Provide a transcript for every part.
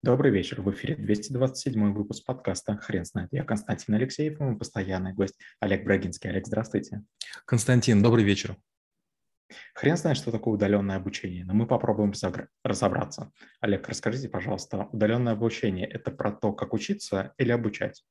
Добрый вечер. В эфире 227 выпуск подкаста «Хрен знает». Я Константин Алексеев, мой постоянный гость Олег Брагинский. Олег, здравствуйте. Константин, добрый вечер. Хрен знает, что такое удаленное обучение, но мы попробуем разобраться. Олег, расскажите, пожалуйста, удаленное обучение – это про то, как учиться или обучать?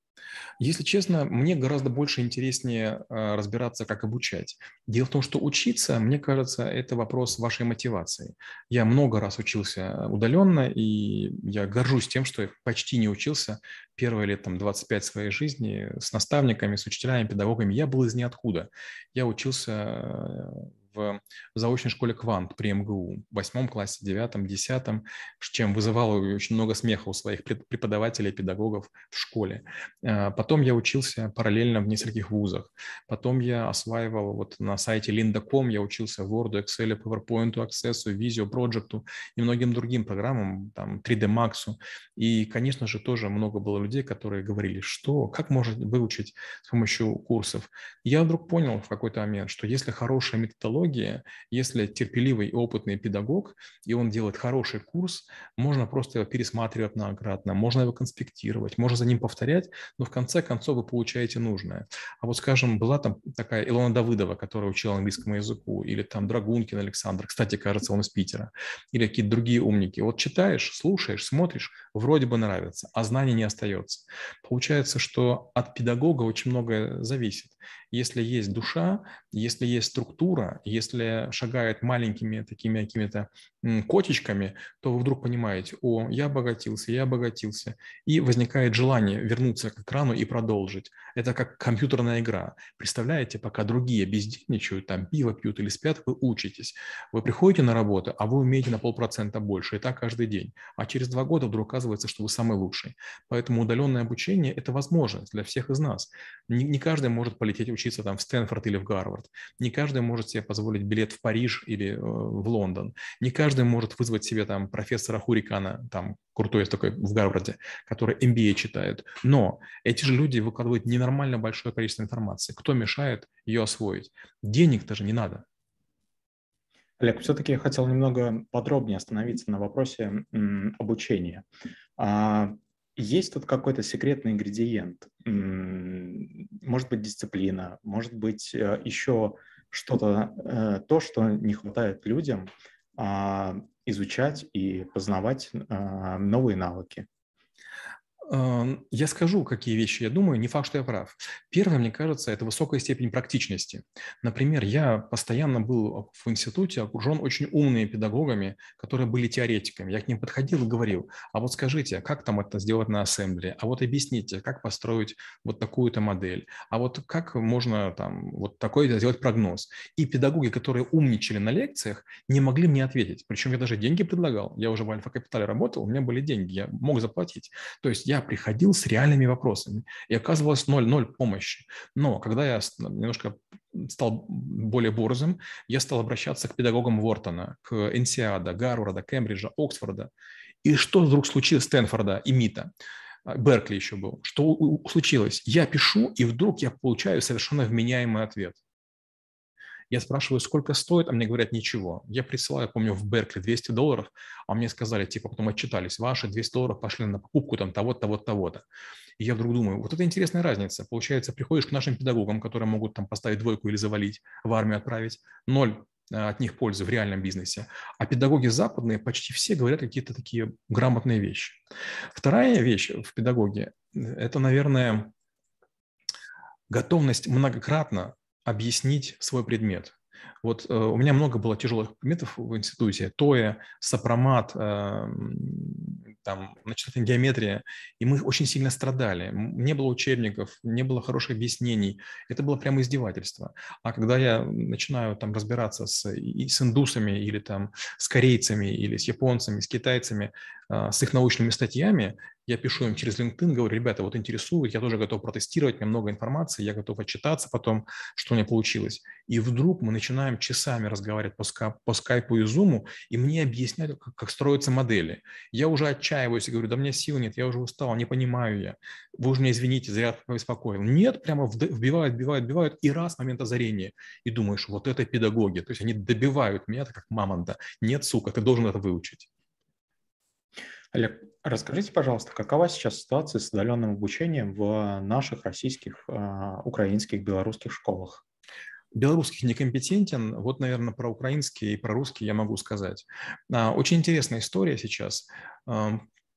Если честно, мне гораздо больше интереснее э, разбираться, как обучать. Дело в том, что учиться, мне кажется, это вопрос вашей мотивации. Я много раз учился удаленно, и я горжусь тем, что я почти не учился первые лет там, 25 своей жизни с наставниками, с учителями, педагогами. Я был из ниоткуда. Я учился в заочной школе «Квант» при МГУ в восьмом классе, девятом, десятом, чем вызывало очень много смеха у своих преподавателей, педагогов в школе. А, потом я учился параллельно в нескольких вузах. Потом я осваивал вот на сайте lynda.com, я учился Word, Excel, PowerPoint, Access, Visio, Project и многим другим программам, там 3D Max. И, конечно же, тоже много было людей, которые говорили, что, как можно выучить с помощью курсов. Я вдруг понял в какой-то момент, что если хорошая методология, психология, если терпеливый и опытный педагог, и он делает хороший курс, можно просто его пересматривать многократно, можно его конспектировать, можно за ним повторять, но в конце концов вы получаете нужное. А вот, скажем, была там такая Илона Давыдова, которая учила английскому языку, или там Драгункин Александр, кстати, кажется, он из Питера, или какие-то другие умники. Вот читаешь, слушаешь, смотришь, вроде бы нравится, а знаний не остается. Получается, что от педагога очень многое зависит. Если есть душа, если есть структура, если шагает маленькими такими какими-то котичками, то вы вдруг понимаете, о, я обогатился, я обогатился. И возникает желание вернуться к экрану и продолжить. Это как компьютерная игра. Представляете, пока другие бездельничают, там пиво пьют или спят, вы учитесь. Вы приходите на работу, а вы умеете на полпроцента больше. И так каждый день. А через два года вдруг оказывается, что вы самый лучший. Поэтому удаленное обучение – это возможность для всех из нас. Не, не каждый может полететь учиться там в Стэнфорд или в Гарвард. Не каждый может себе позволить билет в Париж или э, в Лондон. Не каждый может вызвать себе там профессора Хурикана, там крутой есть такой в Гарварде, который MBA читает. Но эти же люди выкладывают ненормально большое количество информации. Кто мешает ее освоить? Денег даже не надо. Олег, все-таки я хотел немного подробнее остановиться на вопросе обучения. А, есть тут какой-то секретный ингредиент? Может быть, дисциплина, может быть, э, еще что-то, э, то, что не хватает людям а, изучать и познавать а, новые навыки. Я скажу, какие вещи я думаю, не факт, что я прав. Первое, мне кажется, это высокая степень практичности. Например, я постоянно был в институте окружен очень умными педагогами, которые были теоретиками. Я к ним подходил и говорил, а вот скажите, как там это сделать на ассемблере? А вот объясните, как построить вот такую-то модель? А вот как можно там вот такой сделать прогноз? И педагоги, которые умничали на лекциях, не могли мне ответить. Причем я даже деньги предлагал. Я уже в Альфа-Капитале работал, у меня были деньги, я мог заплатить. То есть я я приходил с реальными вопросами, и оказывалось ноль-ноль помощи. Но когда я немножко стал более борзым, я стал обращаться к педагогам Вортона, к Энсиада, Гарварда, Кембриджа, Оксфорда. И что вдруг случилось Стэнфорда и МИТа? А, Беркли еще был. Что случилось? Я пишу, и вдруг я получаю совершенно вменяемый ответ. Я спрашиваю, сколько стоит, а мне говорят, ничего. Я присылаю, помню, в Беркли 200 долларов, а мне сказали, типа, потом отчитались, ваши 200 долларов пошли на покупку там того-то, того-то, того-то. И я вдруг думаю, вот это интересная разница. Получается, приходишь к нашим педагогам, которые могут там поставить двойку или завалить, в армию отправить, ноль э, от них пользы в реальном бизнесе. А педагоги западные почти все говорят какие-то такие грамотные вещи. Вторая вещь в педагоге – это, наверное, готовность многократно объяснить свой предмет. Вот э, у меня много было тяжелых предметов в институте. ТОЭ, сопромат, э, там, начальная геометрия, и мы очень сильно страдали. Не было учебников, не было хороших объяснений. Это было прямо издевательство. А когда я начинаю там разбираться с, и с индусами или там с корейцами или с японцами, с китайцами, э, с их научными статьями, я пишу им через LinkedIn, говорю, ребята, вот интересует, я тоже готов протестировать, у меня много информации, я готов отчитаться потом, что у меня получилось. И вдруг мы начинаем часами разговаривать по, скайпу, по скайпу и зуму, и мне объясняют, как, как строятся модели. Я уже отчаиваюсь и говорю, да мне сил нет, я уже устал, не понимаю я. Вы уже меня извините, зря побеспокоил. Нет, прямо вбивают, вбивают, вбивают, и раз момент озарения. И думаешь, вот это педагоги. То есть они добивают меня, как мамонта. Нет, сука, ты должен это выучить. Олег, Расскажите, пожалуйста, какова сейчас ситуация с удаленным обучением в наших российских, а, украинских, белорусских школах? Белорусских некомпетентен, вот, наверное, про украинский и про русский я могу сказать. А, очень интересная история сейчас.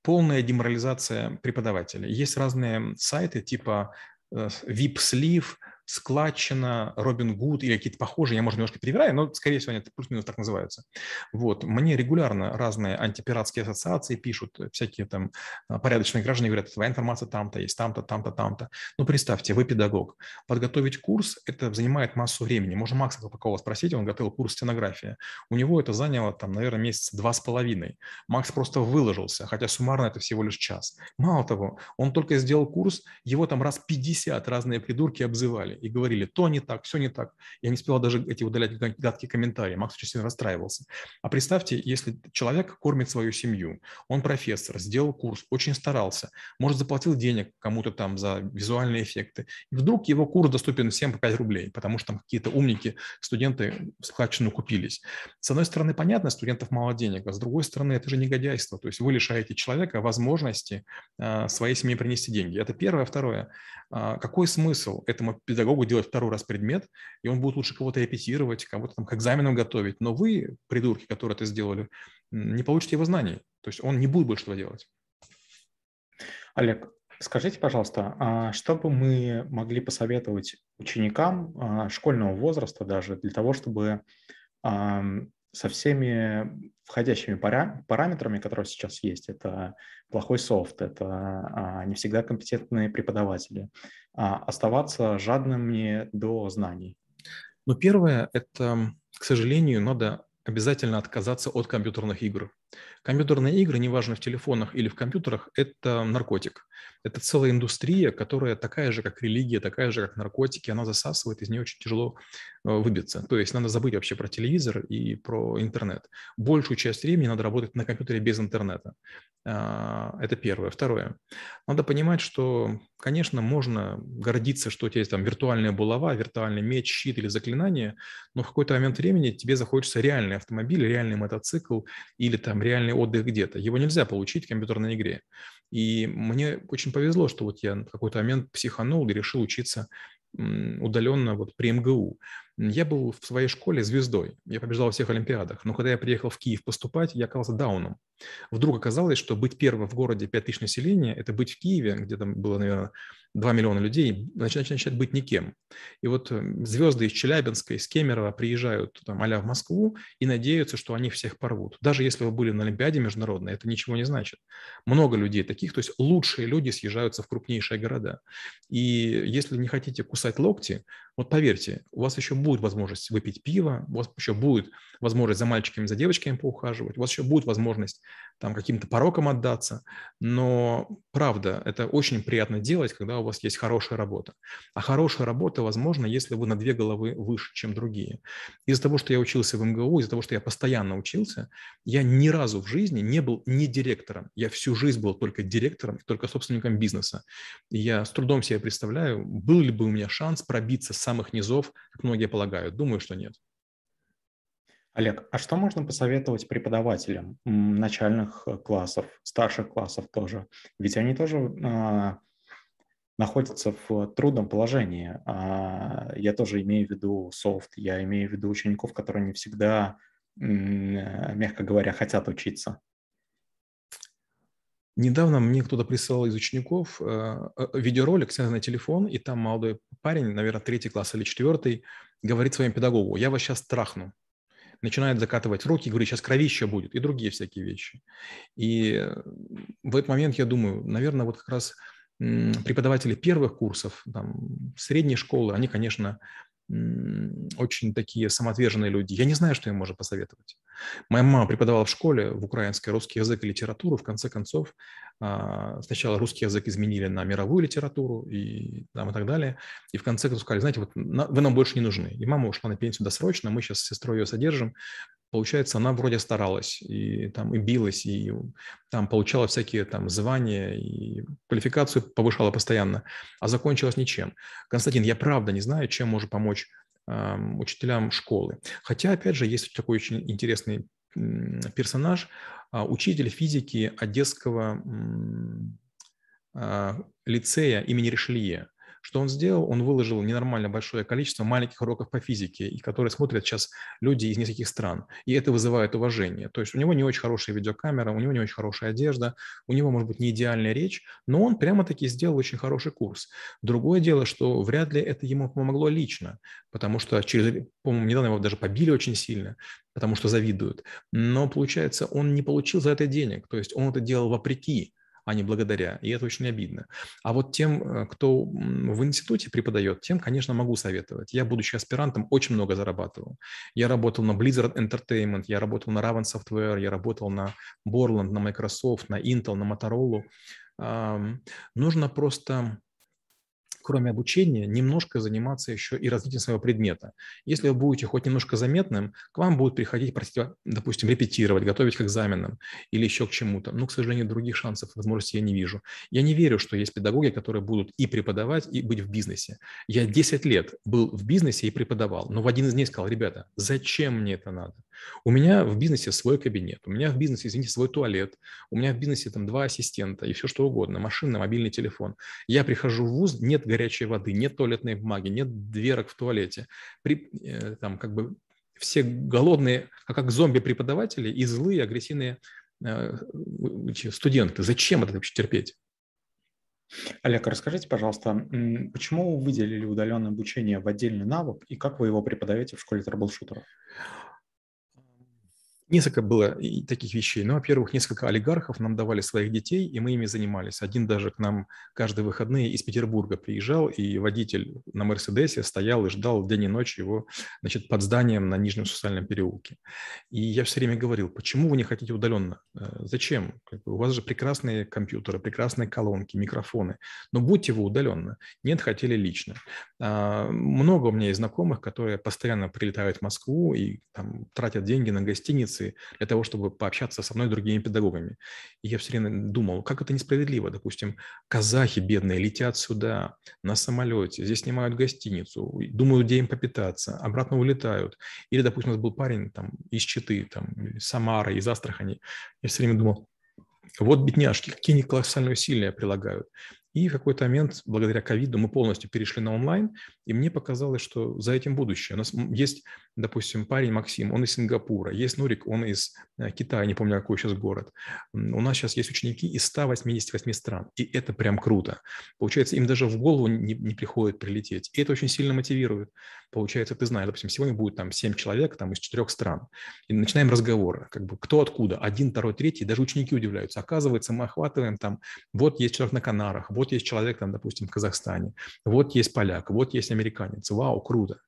Полная деморализация преподавателей. Есть разные сайты типа VIP-слив, э, складчина, Робин Гуд или какие-то похожие, я, может, немножко перевираю, но, скорее всего, они плюс-минус так называются. Вот. Мне регулярно разные антипиратские ассоциации пишут, всякие там а, порядочные граждане говорят, твоя информация там-то есть, там-то, там-то, там-то. Ну, представьте, вы педагог. Подготовить курс – это занимает массу времени. Можно Макса Попакова спросить, он готовил курс стенографии. У него это заняло, там, наверное, месяца два с половиной. Макс просто выложился, хотя суммарно это всего лишь час. Мало того, он только сделал курс, его там раз 50 разные придурки обзывали и говорили, то не так, все не так. Я не успела даже эти удалять гадкие комментарии. Макс очень сильно расстраивался. А представьте, если человек кормит свою семью, он профессор, сделал курс, очень старался, может, заплатил денег кому-то там за визуальные эффекты, и вдруг его курс доступен всем по 5 рублей, потому что там какие-то умники, студенты складчину купились. С одной стороны, понятно, студентов мало денег, а с другой стороны, это же негодяйство. То есть вы лишаете человека возможности а, своей семье принести деньги. Это первое. Второе. А, какой смысл этому педагогу делать второй раз предмет, и он будет лучше кого-то репетировать, кого-то там к экзаменам готовить. Но вы, придурки, которые это сделали, не получите его знаний. То есть он не будет больше этого делать. Олег, скажите, пожалуйста, а что бы мы могли посоветовать ученикам а, школьного возраста даже для того, чтобы со всеми входящими параметрами, которые сейчас есть. Это плохой софт, это а, не всегда компетентные преподаватели. А, оставаться жадными до знаний. Ну, первое – это, к сожалению, надо обязательно отказаться от компьютерных игр. Компьютерные игры, неважно в телефонах или в компьютерах, это наркотик. Это целая индустрия, которая такая же, как религия, такая же, как наркотики. Она засасывает, из нее очень тяжело э, выбиться. То есть надо забыть вообще про телевизор и про интернет. Большую часть времени надо работать на компьютере без интернета. А, это первое. Второе. Надо понимать, что, конечно, можно гордиться, что у тебя есть там виртуальная булава, виртуальный меч, щит или заклинание, но в какой-то момент времени тебе захочется реальный автомобиль, реальный мотоцикл или там реальный отдых где-то. Его нельзя получить в компьютерной игре. И мне очень повезло, что вот я в какой-то момент психанул и решил учиться удаленно вот при МГУ. Я был в своей школе звездой, я побеждал во всех олимпиадах, но когда я приехал в Киев поступать, я оказался дауном. Вдруг оказалось, что быть первым в городе 5 тысяч населения – это быть в Киеве, где там было, наверное, 2 миллиона людей, начать, начать быть никем. И вот э, звезды из Челябинска, из Кемерово приезжают там а в Москву и надеются, что они всех порвут. Даже если вы были на Олимпиаде международной, это ничего не значит. Много людей таких, то есть лучшие люди съезжаются в крупнейшие города. И если не хотите кусать локти, вот поверьте, у вас еще будет возможность выпить пиво, у вас еще будет возможность за мальчиками, за девочками поухаживать, у вас еще будет возможность там каким-то порокам отдаться, но правда, это очень приятно делать, когда у вас есть хорошая работа. А хорошая работа возможно, если вы на две головы выше, чем другие. Из-за того, что я учился в МГУ, из-за того, что я постоянно учился, я ни разу в жизни не был не директором. Я всю жизнь был только директором только собственником бизнеса. И я с трудом себе представляю, был ли бы у меня шанс пробиться с самых низов, как многие полагают. Думаю, что нет. Олег, а что можно посоветовать преподавателям начальных э, классов, старших классов тоже? Ведь они тоже а, находятся в трудном положении. А, я тоже имею в виду софт, я имею в виду учеников, которые не всегда, мягко говоря, хотят учиться. Недавно мне кто-то присылал из учеников э, э, видеоролик, снятый на телефон, и там молодой парень, наверное, третий класс или четвертый, говорит своему педагогу, я вас сейчас трахну начинает закатывать руки, говорит, сейчас кровище будет, и другие всякие вещи. И э, в этот момент я думаю, наверное, вот как раз преподаватели первых курсов, там, средней школы, они, конечно, очень такие самоотверженные люди. Я не знаю, что им можно посоветовать. Моя мама преподавала в школе в украинской русский язык и литературу. В конце концов, сначала русский язык изменили на мировую литературу и, там, и так далее. И в конце концов сказали, знаете, вот вы нам больше не нужны. И мама ушла на пенсию досрочно, мы сейчас с сестрой ее содержим. Получается, она вроде старалась и там и билась, и там получала всякие там звания, и квалификацию повышала постоянно, а закончилась ничем. Константин, я правда не знаю, чем может помочь учителям школы. Хотя, опять же, есть такой очень интересный персонаж, учитель физики Одесского лицея имени Ришелье. Что он сделал? Он выложил ненормально большое количество маленьких уроков по физике, и которые смотрят сейчас люди из нескольких стран. И это вызывает уважение. То есть у него не очень хорошая видеокамера, у него не очень хорошая одежда, у него, может быть, не идеальная речь, но он прямо-таки сделал очень хороший курс. Другое дело, что вряд ли это ему помогло лично, потому что через, по-моему, недавно его даже побили очень сильно, потому что завидуют. Но, получается, он не получил за это денег, то есть он это делал вопреки а не благодаря. И это очень обидно. А вот тем, э, кто в институте преподает, тем, конечно, могу советовать. Я, будучи аспирантом, очень много зарабатывал. Я работал на Blizzard Entertainment, я работал на Raven Software, я работал на Borland, на Microsoft, на Intel, на Motorola. Нужно просто кроме обучения, немножко заниматься еще и развитием своего предмета. Если вы будете хоть немножко заметным, к вам будут приходить, просить, допустим, репетировать, готовить к экзаменам или еще к чему-то. Но, к сожалению, других шансов, возможности я не вижу. Я не верю, что есть педагоги, которые будут и преподавать, и быть в бизнесе. Я 10 лет был в бизнесе и преподавал, но в один из дней сказал, ребята, зачем мне это надо? У меня в бизнесе свой кабинет, у меня в бизнесе, извините, свой туалет, у меня в бизнесе там два ассистента и все что угодно, машина, мобильный телефон. Я прихожу в ВУЗ, нет горячей воды, нет туалетной бумаги, нет дверок в туалете. При, э, там как бы все голодные, а как зомби-преподаватели и злые, агрессивные э, студенты. Зачем это вообще терпеть? Олег, расскажите, пожалуйста, почему вы выделили удаленное обучение в отдельный навык и как вы его преподаете в школе трэблшутеров? Несколько было таких вещей. Ну, во-первых, несколько олигархов нам давали своих детей, и мы ими занимались. Один даже к нам каждые выходные из Петербурга приезжал, и водитель на Мерседесе стоял и ждал день и ночь его значит, под зданием на Нижнем социальном переулке. И я все время говорил, почему вы не хотите удаленно? Э, зачем? У вас же прекрасные компьютеры, прекрасные колонки, микрофоны. Но будьте вы удаленно. Нет, хотели лично. А, много у меня есть знакомых, которые постоянно прилетают в Москву и там, тратят деньги на гостиницы, лекции для того, чтобы пообщаться со мной и другими педагогами. И я все время думал, как это несправедливо. Допустим, казахи бедные летят сюда на самолете, здесь снимают гостиницу, думают, где им попитаться, обратно улетают. Или, допустим, у нас был парень там, из Читы, там, Самары, из Астрахани. Я все время думал, вот бедняжки, какие они колоссальные усилия прилагают. И в какой-то момент, благодаря ковиду, мы полностью перешли на онлайн, и мне показалось, что за этим будущее. У нас есть, допустим, парень Максим, он из Сингапура, есть Нурик, он из э, Китая, не помню, какой сейчас город. У нас сейчас есть ученики из 188 стран, и это прям круто. Получается, им даже в голову не, не приходит прилететь, и это очень сильно мотивирует. Получается, ты знаешь, допустим, сегодня будет там 7 человек там, из четырех стран, и начинаем разговор, как бы кто откуда, один, второй, третий, даже ученики удивляются. Оказывается, мы охватываем там, вот есть человек на Канарах, вот есть человек там, допустим, в Казахстане, вот есть поляк, вот есть американец. Вау, круто.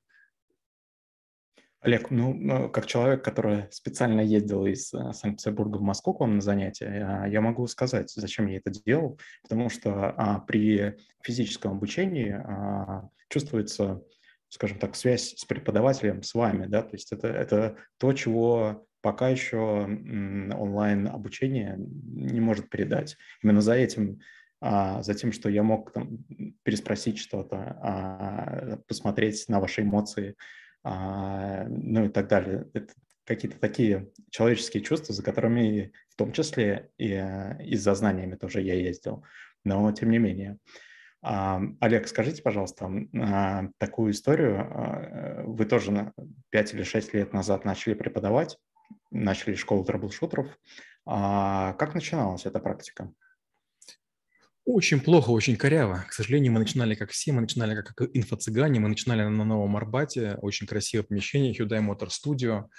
Олег, ну, ну, как человек, который специально ездил из э, Санкт-Петербурга в Москву к вам на занятия, я могу сказать, зачем я это делал, потому что а, при физическом обучении а, чувствуется, скажем так, связь с преподавателем, с вами, да, то есть это, это то, чего пока еще онлайн обучение не может передать. Именно за этим а, за тем, что я мог там, переспросить что-то, а, посмотреть на ваши эмоции, а, ну и так далее. Это какие-то такие человеческие чувства, за которыми в том числе и, и за знаниями тоже я ездил. Но тем не менее. Олег, скажите, пожалуйста, такую историю. Вы тоже 5 или 6 лет назад начали преподавать, начали школу трэблшутеров. Как начиналась эта практика? Очень плохо, очень коряво. К сожалению, мы начинали как все, мы начинали как инфо-цыгане, мы начинали на Новом Арбате, очень красивое помещение, Hyundai Motor Studio.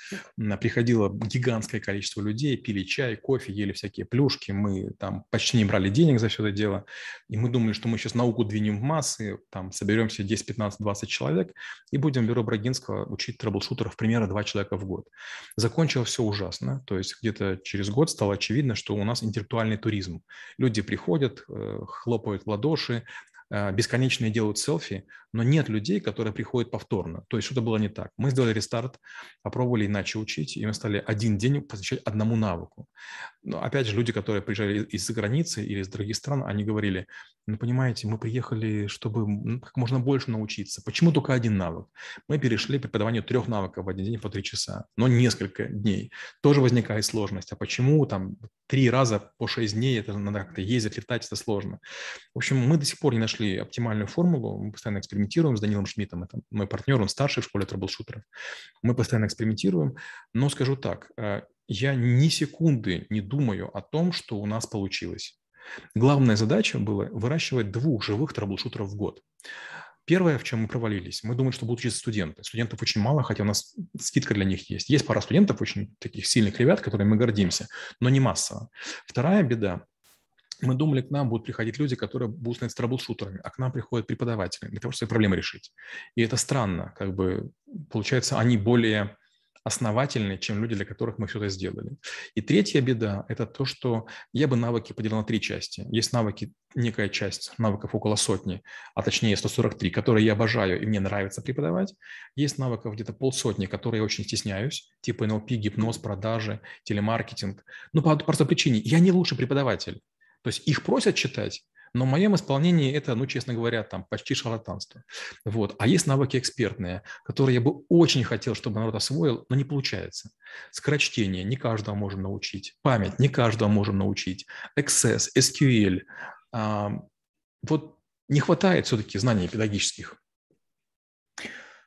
Приходило гигантское количество людей, пили чай, кофе, ели всякие плюшки, мы там почти не брали денег за все это дело. И мы думали, что мы сейчас науку двинем в массы, там соберемся 10, 15, 20 человек и будем в бюро Брагинского учить трэблшутеров примерно два человека в год. Закончилось все ужасно, то есть где-то через год стало очевидно, что у нас интеллектуальный туризм. Люди приходят, э, хлопают в ладоши, э, бесконечные делают селфи, но нет людей, которые приходят повторно. То есть что-то было не так. Мы сделали рестарт, попробовали иначе учить, и мы стали один день посвящать одному навыку. Но опять же, люди, которые приезжали из-за границы или из других стран, они говорили, ну, понимаете, мы приехали, чтобы как можно больше научиться. Почему только один навык? Мы перешли к преподаванию трех навыков в один день по три часа, но несколько дней. Тоже возникает сложность. А почему там три раза по шесть дней, это надо как-то ездить, летать, это сложно. В общем, мы до сих пор не нашли оптимальную формулу, мы постоянно экспериментируем с Данилом Шмидтом, это мой партнер, он старший в школе трэблшутеров. Мы постоянно экспериментируем, но скажу так, э, я ни секунды не думаю о том, что у нас получилось. Главная задача была выращивать двух живых трэблшутеров в год. Первое, в чем мы провалились, мы думали, что будут учиться студенты. Студентов очень мало, хотя у нас скидка для них есть. Есть пара студентов, очень таких сильных ребят, которыми мы гордимся, но не массово. Вторая беда мы думали, к нам будут приходить люди, которые будут становиться трэблшутерами, а к нам приходят преподаватели для того, чтобы свои проблемы решить. И это странно, как бы, получается, они более основательные, чем люди, для которых мы это сделали. И третья беда – это то, что я бы навыки поделил на три части. Есть навыки, некая часть навыков около сотни, а точнее 143, которые я обожаю и мне нравится преподавать. Есть навыков где-то полсотни, которые я очень стесняюсь, типа NLP, гипноз, продажи, телемаркетинг. Ну, по простой причине, я не лучший преподаватель. То есть их просят читать, но в моем исполнении это, ну, честно говоря, там почти шарлатанство. Вот. А есть навыки экспертные, которые я бы очень хотел, чтобы народ освоил, но не получается. Скорочтение не каждого можем научить. Память не каждого можем научить. Access, SQL. А, вот не хватает все-таки знаний педагогических.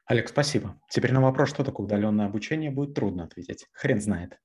Олег, спасибо. Теперь на вопрос, что такое удаленное обучение, будет трудно ответить. Хрен знает.